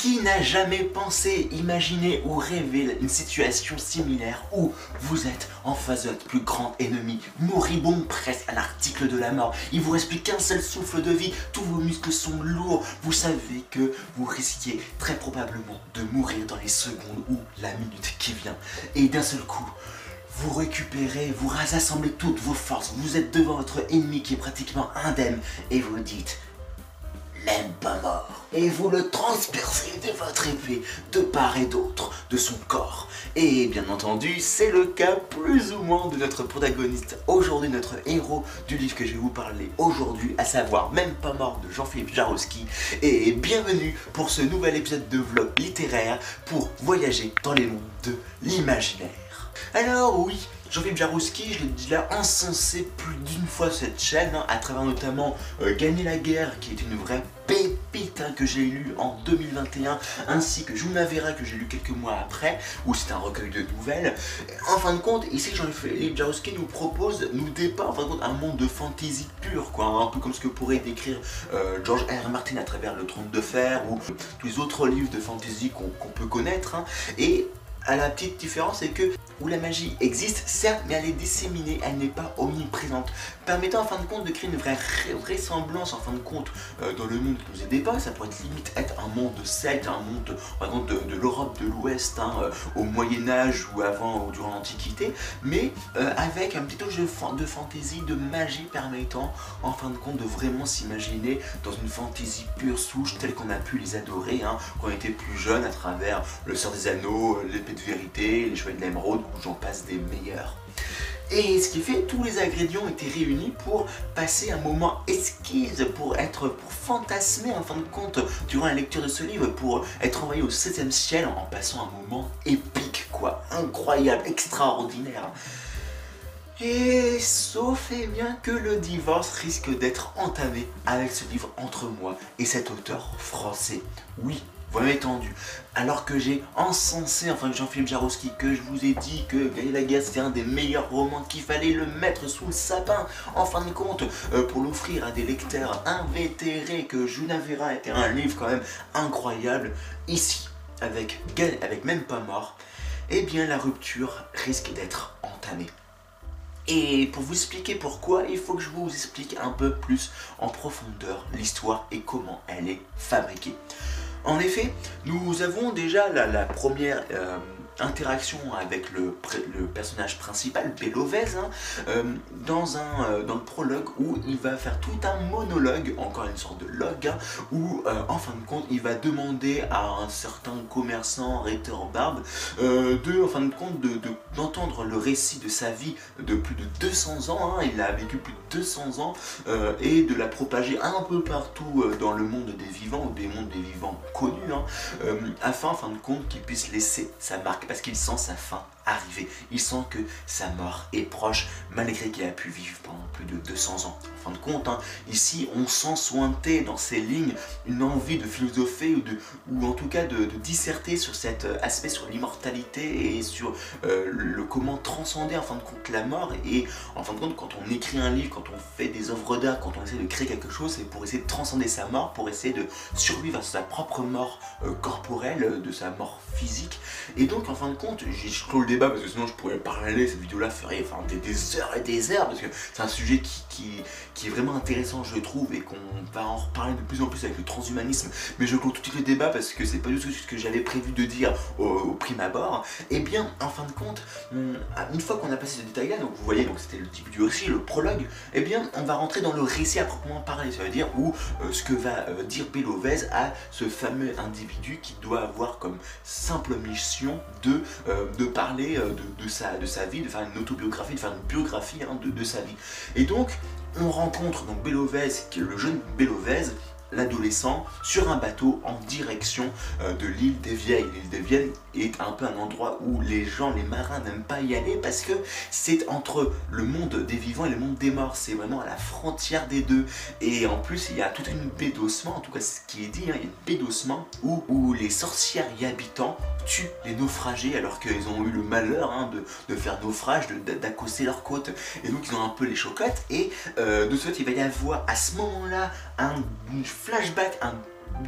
Qui n'a jamais pensé, imaginé ou rêvé une situation similaire où vous êtes en face de votre plus grand ennemi, moribond presque à l'article de la mort, il vous reste plus qu'un seul souffle de vie, tous vos muscles sont lourds, vous savez que vous risquez très probablement de mourir dans les secondes ou la minute qui vient. Et d'un seul coup, vous récupérez, vous rassemblez toutes vos forces, vous êtes devant votre ennemi qui est pratiquement indemne et vous dites même pas mort. Et vous le transpercez de votre épée, de part et d'autre de son corps. Et bien entendu, c'est le cas plus ou moins de notre protagoniste aujourd'hui, notre héros du livre que je vais vous parler aujourd'hui, à savoir Même pas mort de Jean-Philippe Jarowski. Et bienvenue pour ce nouvel épisode de vlog littéraire pour voyager dans les mondes de l'imaginaire. Alors oui, Jean-Philippe Jarouski, je l'ai déjà encensé plus d'une fois cette chaîne, hein, à travers notamment euh, Gagner la guerre, qui est une vraie pépite hein, que j'ai lu en 2021, ainsi que Junavera que j'ai lu quelques mois après, où c'est un recueil de nouvelles. En fin de compte, ici Jean-Philippe Jarouski nous propose, nous dépeint en fin de compte un monde de fantasy pure, quoi, un peu comme ce que pourrait décrire euh, George R. Martin à travers Le Trône de Fer, ou tous les autres livres de fantasy qu'on peut connaître. Hein. Et à la petite différence, c'est que où la magie existe, certes, mais elle est disséminée, elle n'est pas omniprésente, permettant en fin de compte de créer une vraie ressemblance en fin de compte euh, dans le monde qui nous est dépeint. Ça pourrait être limite être un monde celte, un monde par exemple de, l'Europe de l'Ouest, hein, euh, au Moyen Âge ou avant ou durant l'Antiquité, mais euh, avec un petit touche de, fantaisie, de magie permettant en fin de compte de vraiment s'imaginer dans une fantaisie pure souche telle qu'on a pu les adorer hein, quand on était plus jeune à travers le Sœur des Anneaux, l'épée de vérité, les Chevaliers de l'Émeraude j'en passe des meilleurs. Et ce qui fait, tous les ingrédients étaient réunis pour passer un moment esquisse, pour être, pour fantasmer en fin de compte durant la lecture de ce livre, pour être envoyé au 7 ciel en passant un moment épique, quoi, incroyable, extraordinaire. Et sauf et bien que le divorce risque d'être entamé avec ce livre entre moi et cet auteur français. Oui, m'avez tendu. Alors que j'ai encensé, enfin Jean-Philippe Jarowski, que je vous ai dit que Gaël c'était un des meilleurs romans, qu'il fallait le mettre sous le sapin, en fin de compte, euh, pour l'offrir à des lecteurs invétérés, que Junavera était un livre quand même incroyable. Ici, avec, avec même pas mort, eh bien la rupture risque d'être entamée. Et pour vous expliquer pourquoi, il faut que je vous explique un peu plus en profondeur l'histoire et comment elle est fabriquée. En effet, nous avons déjà la, première euh, interaction avec le, personnage principal, Belovez, hein, euh, dans, un, euh, dans le prologue où il va faire tout un monologue, encore une sorte de log, hein, où en fin de compte il va demander à un certain commerçant, Ritter Barbe, de, en fin de compte, d'entendre le récit de sa vie de plus de 200 ans, hein, il a vécu plus de 200 ans, et de la propager un peu partout dans le monde des vivants, ou des mondes des vivants connu, euh, afin en fin de compte qu'il puisse laisser sa marque, parce qu'il sent sa fin arriver. Il sent que sa mort est proche, malgré qu'il a pu vivre pendant plus de 200 ans. En fin de compte, hein, ici, on sent sointer dans ces lignes une envie de philosopher ou, en tout cas de, disserter sur cet euh, aspect, sur l'immortalité et sur euh, le comment transcender en fin de compte la mort. Et en fin de compte, quand on écrit un livre, quand on fait des œuvres d'art, quand on essaie de créer quelque chose, c'est pour essayer de transcender sa mort, pour essayer de survivre à sa propre mort euh, corporelle, de sa mort physique. Et donc, en fin de compte, je débat parce que sinon je pourrais parler, cette vidéo-là ferait des, heures et des heures parce que c'est un sujet qui, est vraiment intéressant, je trouve, et qu'on va en reparler de plus en plus avec le transhumanisme. Mais je clôt tout de suite le débat parce que c'est pas du tout ce que j'avais prévu de dire au, prime abord. Et eh bien, en fin de compte, une fois qu'on a passé ce détail-là, donc vous voyez, donc c'était le début du récit, le prologue, et eh bien, on va rentrer dans le récit à proprement parler. Ça veut dire où euh, ce que va euh, dire Belovez à ce fameux individu qui doit avoir comme simple mission de, euh, de parler de, sa, de sa vie, de faire une autobiographie, de faire une biographie hein, de, sa vie. Et donc, on rencontre donc Belovez, qui est le jeune Belovez, l'adolescent sur un bateau en direction euh, de l'île des Vieilles. L'île des Vieilles est un peu un endroit où les gens, les marins n'aiment pas y aller parce que c'est entre le monde des vivants et le monde des morts. C'est vraiment à la frontière des deux. Et en plus, il y a toute une baie en tout cas ce qui est dit, hein, il y a une baie où, où les sorcières y habitant tuent les naufragés alors qu'ils ont eu le malheur hein, de, faire naufrage, d'accoster leur côte. Et donc ils ont un peu les chocottes. Et euh, de ce fait, il va y avoir à ce moment-là un flashback, un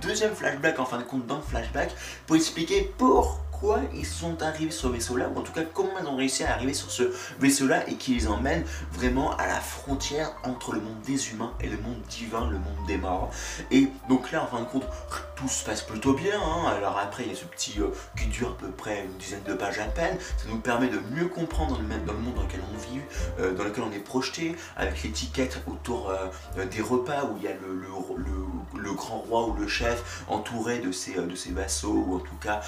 deuxième flashback en fin de compte dans le flashback pour expliquer pourquoi ils sont arrivés sur ce vaisseau-là, ou en tout cas comment ils ont réussi à arriver sur ce vaisseau-là et qui les emmène vraiment à la frontière entre le monde des humains et le monde divin, le monde des morts. Et donc là, en fin de compte, tout se passe plutôt bien. hein. Alors après, il y a ce petit euh, qui dure à peu près une dizaine de pages à peine. Ça nous permet de mieux comprendre le, dans le monde dans lequel on vit, euh, dans lequel on est projeté, avec l'étiquette autour euh, des repas où il y a le, grand roi ou le chef entouré de ses, de ses vassaux ou en tout cas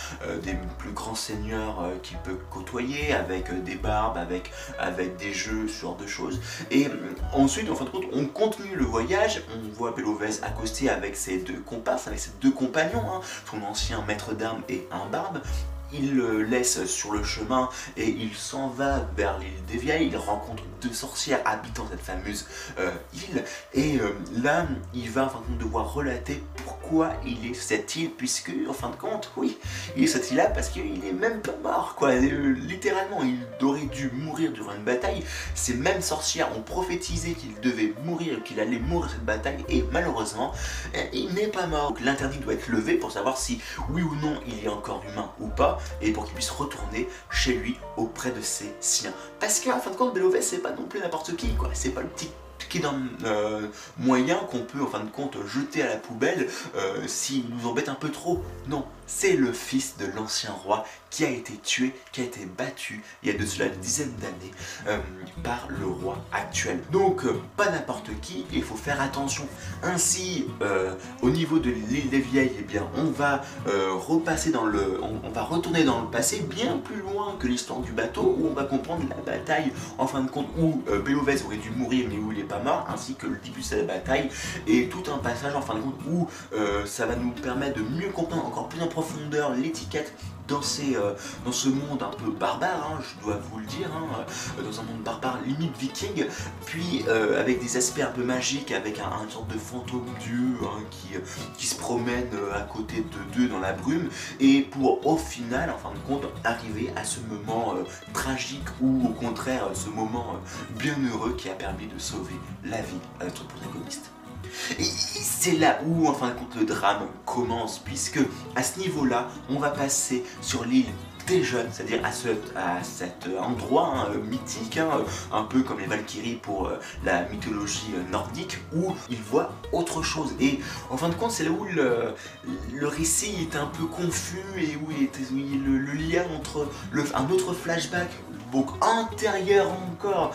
des plus grands seigneurs euh, qu'il peut côtoyer avec euh, des barbes, avec, avec des jeux, ce genre de choses. Et euh, ensuite, en fin de compte, on continue le voyage. On voit Belovez accoster avec ses deux comparses, avec ses deux compagnons, hein, son ancien maître d'armes et un barbe. Il le laisse sur le chemin et il s'en va vers l'île des Vieilles. Il rencontre deux sorcières habitant cette fameuse île. Et là, il va en fin de compte devoir relater pourquoi il est cette île, puisque en fin de compte, oui, il est cette île-là parce qu'il est même pas mort, quoi. Euh, littéralement, il aurait dû mourir durant une bataille. Ces mêmes sorcières ont prophétisé qu'il devait mourir, qu'il allait mourir cette bataille, et malheureusement, euh, il n'est pas mort. Donc l'interdit doit être levé pour savoir si, oui ou non, il est encore humain ou pas, et pour qu'il puisse retourner chez lui auprès de ses siens. Parce qu'en fin de compte, Belovès, c'est pas non plus n'importe qui, quoi. C'est pas le petit qui est euh, moyen qu'on peut en fin de compte jeter à la poubelle euh, s'il nous embête un peu trop. Non, c'est le fils de l'ancien roi qui a été tué, qui a été battu il y a de cela une dizaine d'années euh, par le roi actuel. Donc euh, pas n'importe qui, il faut faire attention. Ainsi, euh, au niveau de l'île des Vieilles, eh bien, on va repasser dans le, on, va retourner dans le passé, bien plus loin que l'histoire du bateau, où on va comprendre la bataille en fin de compte où Bélovès aurait dû mourir mais où il n'est pas mort, ainsi que le début de cette bataille et tout un passage en fin de compte où euh, ça va nous permettre de mieux comprendre encore plus en profondeur l'étiquette dans, euh, dans ce monde un peu barbare, hein, je dois vous le dire, hein, euh, dans un monde barbare limite viking, puis euh, avec des aspects un peu magiques, avec un, un sorte de fantôme dieu hein, qui, se promène à côté de d'eux dans la brume, et pour au final, en fin de compte, arriver à ce moment tragique ou au contraire ce moment euh, bien heureux qui a permis de sauver la vie à notre protagoniste. Et c'est là où, en fin de compte, le drame commence, puisque à ce niveau-là, on va passer sur l'île c'est-à-dire à, ce, à cet endroit hein, euh, mythique, hein, euh, un peu comme les Valkyries pour euh, la mythologie nordique, où ils voient autre chose. Et en fin de compte, c'est là où le, le récit est un peu confus et où il est, où il- le, lien entre un autre flashback donc antérieur encore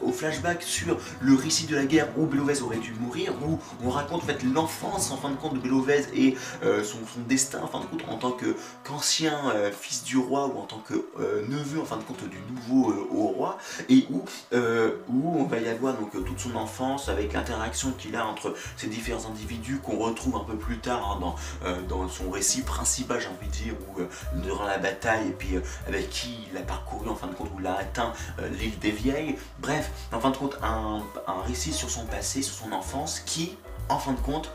au flashback sur le récit de la guerre où Bélovès aurait dû mourir, où on raconte en fait l'enfance en fin de compte de Bélovès et son, destin en fin de compte en tant qu'ancien fils du roi ou en tant que euh, neveu en fin de compte du nouveau euh, roi et où, euh, où on va y avoir donc toute son enfance avec l'interaction qu'il a entre ces différents individus qu'on retrouve un peu plus tard hein, dans, dans son récit principal j'ai envie de dire euh, durant la bataille et puis avec qui il a parcouru en fin de compte où il a atteint l'île des vieilles. Bref en fin de compte un, un récit sur son passé sur son enfance qui en fin de compte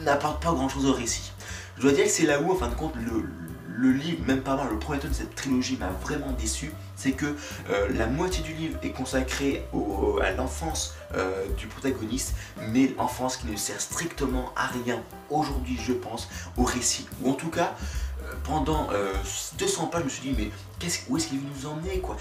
n'apporte pas grand chose au récit. Je dois dire que c'est là où en fin de compte le, le livre, même pas mal, le premier tome de cette trilogie m'a vraiment déçu, c'est que euh, la moitié du livre est consacrée à l'enfance euh, du protagoniste, mais l'enfance qui ne sert strictement à rien aujourd'hui, je pense, au récit. Ou en tout cas, euh, pendant euh, 200 pages, je me suis dit, mais où est-ce qu'il veut nous emmener quoi?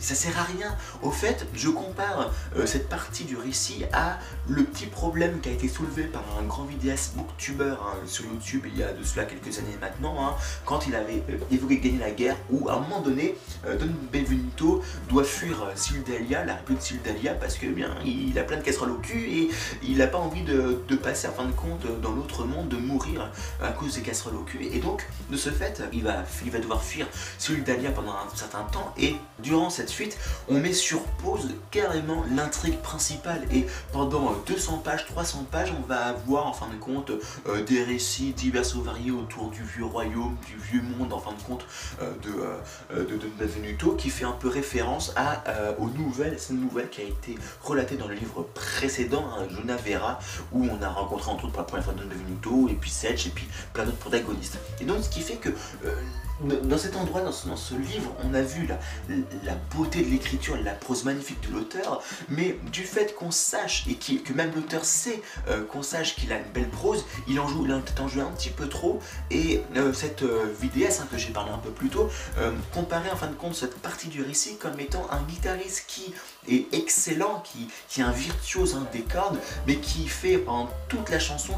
Ça sert à rien. Au fait, je compare euh, cette partie du récit à le petit problème qui a été soulevé par un grand vidéaste booktuber hein, sur YouTube il y a de cela quelques années maintenant, hein, quand il avait euh, évoqué gagner la guerre, où à un moment donné, euh, Don Benvenuto doit fuir Sildalia, la république de Sildalia, parce que eh bien il a plein de casseroles au cul et il n'a pas envie de, passer en fin de compte dans l'autre monde, de mourir à cause des casseroles au cul. Et donc, de ce fait, il va, il va devoir fuir Sildalia pendant un certain temps et durant cette fuite, on met sur pause carrément l'intrigue principale et pendant euh, 200 pages, 300 pages, on va avoir en fin de compte euh, des récits divers et variés autour du vieux royaume, du vieux monde en fin de compte euh, de, euh, de Don Benvenuto qui fait un peu référence à, euh, aux nouvelles, cette nouvelle qui a été relatée dans le livre précédent, hein, Vera, où on a rencontré entre autres pour la première fois Don Benvenuto et puis Sedge et puis plein d'autres protagonistes. Et donc ce qui fait que euh, dans cet endroit, dans ce, livre, on a vu la, beauté de l'écriture, la prose magnifique de l'auteur, mais du fait qu'on sache, et que même l'auteur sait euh, qu'on sache qu'il a une belle prose, il en joue, il en en un petit peu trop, et euh, cette euh, vidéaste hein, que j'ai parlé un peu plus tôt, comparait en fin de compte cette partie du récit comme étant un guitariste qui est excellent, qui, qui est un virtuose des cordes, mais qui fait pendant toute la chanson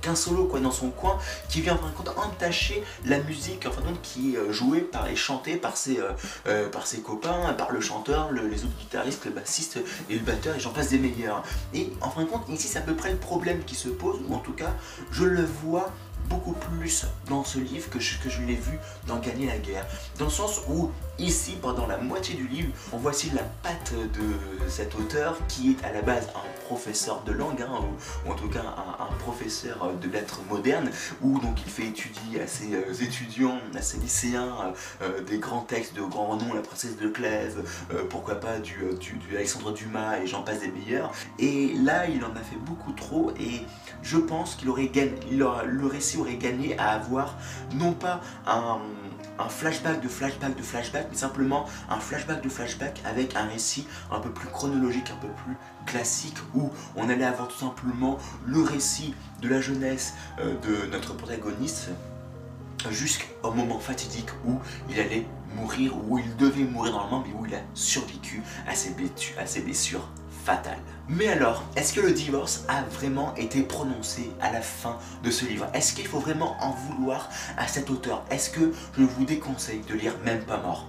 qu'un solo quoi, dans son coin, qui vient en fin de compte entacher la musique, qui euh, joué par et chanté par ses, euh, euh, par ses copains, par le chanteur, les autres guitaristes, le bassiste et le batteur, et j'en passe des meilleurs. Et en fin de compte, ici c'est à peu près le problème qui se pose, ou en tout cas, je le vois beaucoup plus dans ce livre que je, que je l'ai vu dans Gagner la guerre. Dans le sens où ici, pendant la moitié du livre, on voit la patte de cet auteur qui est à la base un professeur de langue, hein, ou, en tout cas un, professeur de lettres modernes, où donc il fait étudier à ses euh, étudiants, à ses lycéens, euh, euh, des grands textes de grand renom, la princesse de Clèves, pourquoi pas du, du, Alexandre Dumas et j'en passe des meilleurs. Et là, il en a fait beaucoup trop et je pense qu'il aurait gagné, le récit aurait gagné à avoir non pas un un flashback de flashback de flashback, mais simplement un flashback de flashback avec un récit un peu plus chronologique, un peu plus classique, où on allait avoir tout simplement le récit de la jeunesse euh, de notre protagoniste jusqu'au moment fatidique où il allait mourir, où il devait mourir normalement, mais où il a survécu à ses blessures Mais alors, est-ce que le divorce a vraiment été prononcé à la fin de ce livre? Est-ce qu'il faut vraiment en vouloir à cet auteur? Est-ce que je vous déconseille de lire Même pas mort?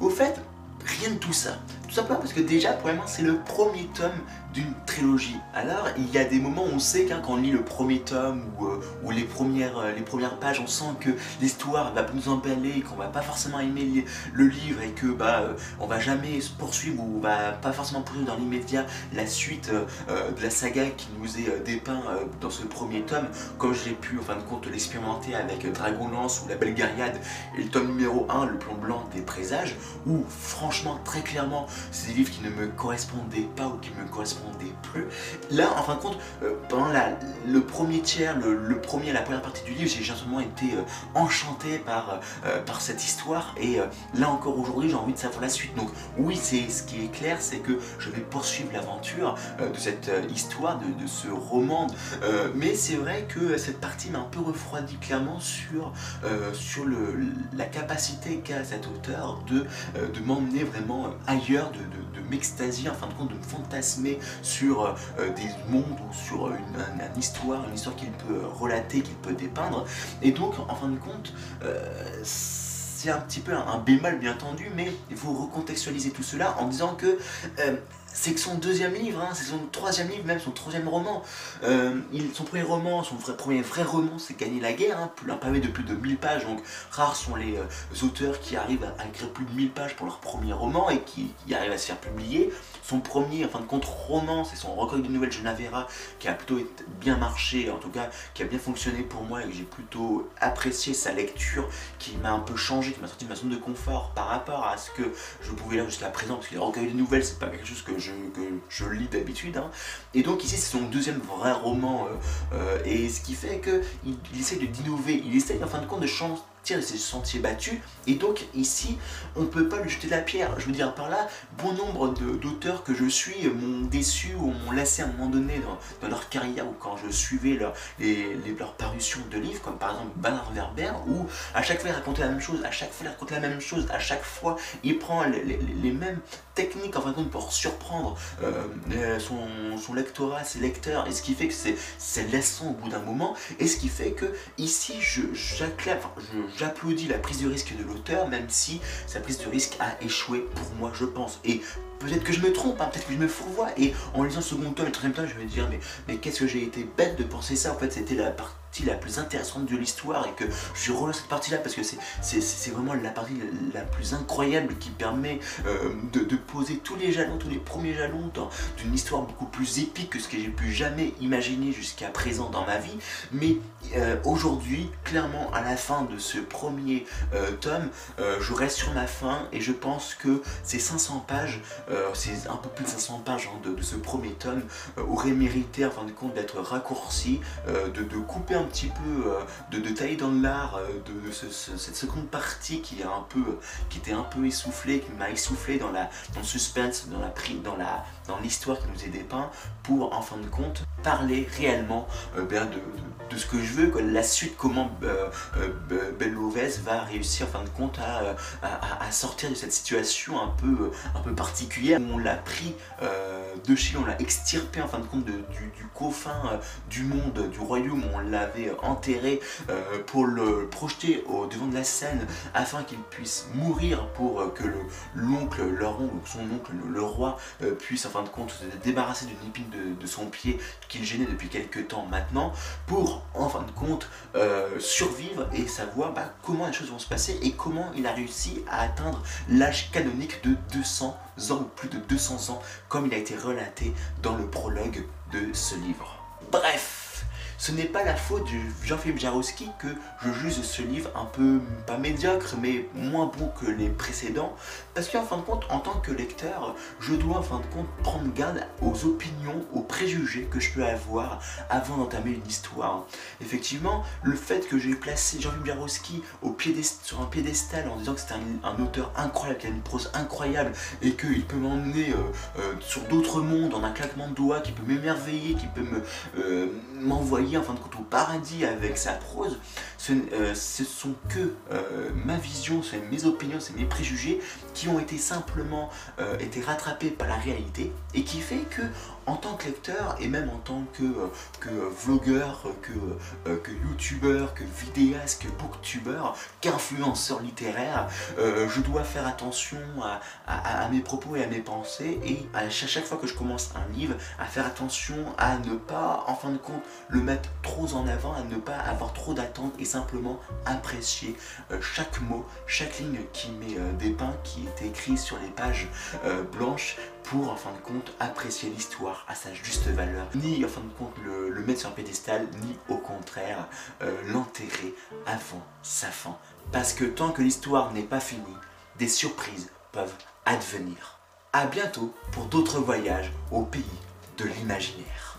Au fait, rien de tout ça. Tout simplement parce que déjà, pour moi, c'est le premier tome d'une trilogie. Alors, il y a des moments où on sait qu'un quand on lit le premier tome ou, euh, les, premières, euh, les premières pages, on sent que l'histoire va nous emballer, qu'on va pas forcément aimer le livre et que bah euh, on va jamais se poursuivre ou on va pas forcément poursuivre dans l'immédiat la suite de la saga qui nous est dépeint dans ce premier tome, comme j'ai pu en fin de compte l'expérimenter avec Dragonlance ou La Belle Guerriade et le tome numéro 1, Le Plomb Blanc des Présages, où franchement, très clairement, c'est des livres qui ne me correspondaient pas ou qui me correspondent des plus. Là, en fin de compte, euh, pendant le premier tiers, le, premier, la première partie du livre, j'ai simplement été euh, enchanté par, euh, par cette histoire et là encore aujourd'hui, j'ai envie de savoir la suite. Donc oui, c'est ce qui est clair, c'est que je vais poursuivre l'aventure de cette histoire, de, de, ce roman. mais c'est vrai que cette partie m'a un peu refroidi clairement sur, sur le, la capacité qu'a cet auteur de, de m'emmener vraiment ailleurs, de, m'extasier, en fin de compte, de me fantasmer sur euh, des mondes ou sur une, histoire, une histoire qu'il peut relater, qu'il peut dépeindre. Et donc, en fin de compte, euh, c'est un petit peu un, bémol bien entendu, mais il faut recontextualiser tout cela en disant que euh, c'est que son deuxième livre, hein, c'est son troisième livre, même son troisième roman. Euh, son premier roman, son vrai, premier vrai roman, c'est Gagner la guerre, hein, un pavé de plus de 1000 pages, donc rares sont les euh, auteurs qui arrivent à, écrire plus de 1000 pages pour leur premier roman et qui, arrivent à se faire publier. Son premier, en fin de compte, roman, c'est son recueil de nouvelles Genavera, qui a plutôt bien marché, en tout cas, qui a bien fonctionné pour moi et que j'ai plutôt apprécié sa lecture, qui m'a un peu changé, qui m'a sorti de ma zone de confort par rapport à ce que je pouvais lire jusqu'à présent, parce que les recueils de nouvelles, c'est pas quelque chose que que je lis d'habitude. Hein. Et donc ici c'est son deuxième vrai roman euh, euh, et ce qui fait qu'il il essaie d'innover, il essaie en fin de compte de changer de ses sentiers battus. Et donc ici, on ne peut pas lui jeter la pierre. Je veux dire par là, bon nombre d'auteurs que je suis m'ont déçu ou m'ont laissé à un moment donné dans, leur carrière ou quand je suivais leur, les, leurs parutions de livres, comme par exemple Bernard Werber, où à chaque fois il racontait la même chose, à chaque fois il racontait la même chose, à chaque fois il prend les, mêmes techniques en de compte pour surprendre euh, son, son, lectorat, ses lecteurs, et ce qui fait que c'est laissant au bout d'un moment, et ce qui fait que ici je j'acclame, j'applaudis la prise de risque de l'auteur, même si sa prise de risque a échoué pour moi, je pense. Et peut-être que je me trompe, hein, peut-être que je me fourvoie. Et en lisant le second tome et le troisième tome, je vais me dire, mais, mais qu'est-ce que j'ai été bête de penser ça? En fait, c'était la partie la plus intéressante de l'histoire et que je relance cette partie là parce que c'est vraiment la partie la plus incroyable qui permet euh, de, poser tous les jalons, tous les premiers jalons d'une histoire beaucoup plus épique que ce que j'ai pu jamais imaginer jusqu'à présent dans ma vie. Mais euh, aujourd'hui, clairement, à la fin de ce premier euh, tome, je reste sur ma fin et je pense que ces 500 pages c'est un peu plus de 500 pages hein, de, ce premier tome, aurait mérité en fin de compte d'être raccourci, de, couper un petit peu, de, de tailler dans l'art de, cette seconde partie qui, est un peu, qui était un peu essoufflée, qui m'a essoufflé dans, la, dans le suspense, dans la dans la dans l'histoire qui nous est dépeint, pour en fin de compte parler réellement ben, de, de, ce que je veux, la suite, comment euh, euh, va réussir en fin de compte à, à, sortir de cette situation un peu, un peu particulière. On l'a pris euh, de Chine, on l'a extirpé en fin de compte du, coffin du monde, du royaume, on l'avait enterré pour le projeter au devant de la scène afin qu'il puisse mourir pour que l'oncle, oncle, son oncle, le, roi, puisse en fin de compte se débarrasser d'une épine de, de son pied qu'il gênait depuis quelques temps maintenant pour en fin de compte euh, survivre et savoir bah, comment les choses vont se passer et comment il a réussi à atteindre l'âge canonique de 200 ans ou plus de 200 ans comme il a été relaté dans le prologue de ce livre. Bref ce n'est pas la faute de Jean-Philippe Jarowski que je juge ce livre un peu, pas médiocre, mais moins bon que les précédents, parce qu'en fin de compte, en tant que lecteur, je dois en fin de compte prendre garde aux opinions, aux préjugés que je peux avoir avant d'entamer une histoire. Effectivement, le fait que j'ai placé Jean-Philippe Jarowski sur un piédestal en disant que c'est un, auteur incroyable, qui a une prose incroyable, et qu'il peut m'emmener euh, euh, sur d'autres mondes en un claquement de doigts, qui peut m'émerveiller, qui peut me euh, m'envoyer en fin de compte au paradis avec sa prose, ce, euh, sont que euh, ma vision, c'est mes opinions, c'est mes préjugés qui ont été simplement euh, été rattrapés par la réalité et qui fait que en tant que lecteur et même en tant que, que vlogueur, que, que youtubeur, que vidéaste, que booktubeur, qu'influenceur littéraire, je dois faire attention à, mes propos et à mes pensées et à chaque fois que je commence un livre, à faire attention à ne pas en fin de compte le mettre trop en avant, à ne pas avoir trop d'attentes et simplement apprécier euh, chaque mot, chaque ligne qui euh, des dépeint, qui est écrit sur les pages euh, blanches pour en fin de compte apprécier l'histoire à sa juste valeur, ni en fin de compte le, mettre sur un pédestal, ni au contraire l'enterrer avant sa fin. Parce que tant que l'histoire n'est pas finie, des surprises peuvent advenir. A bientôt pour d'autres voyages au pays de l'imaginaire.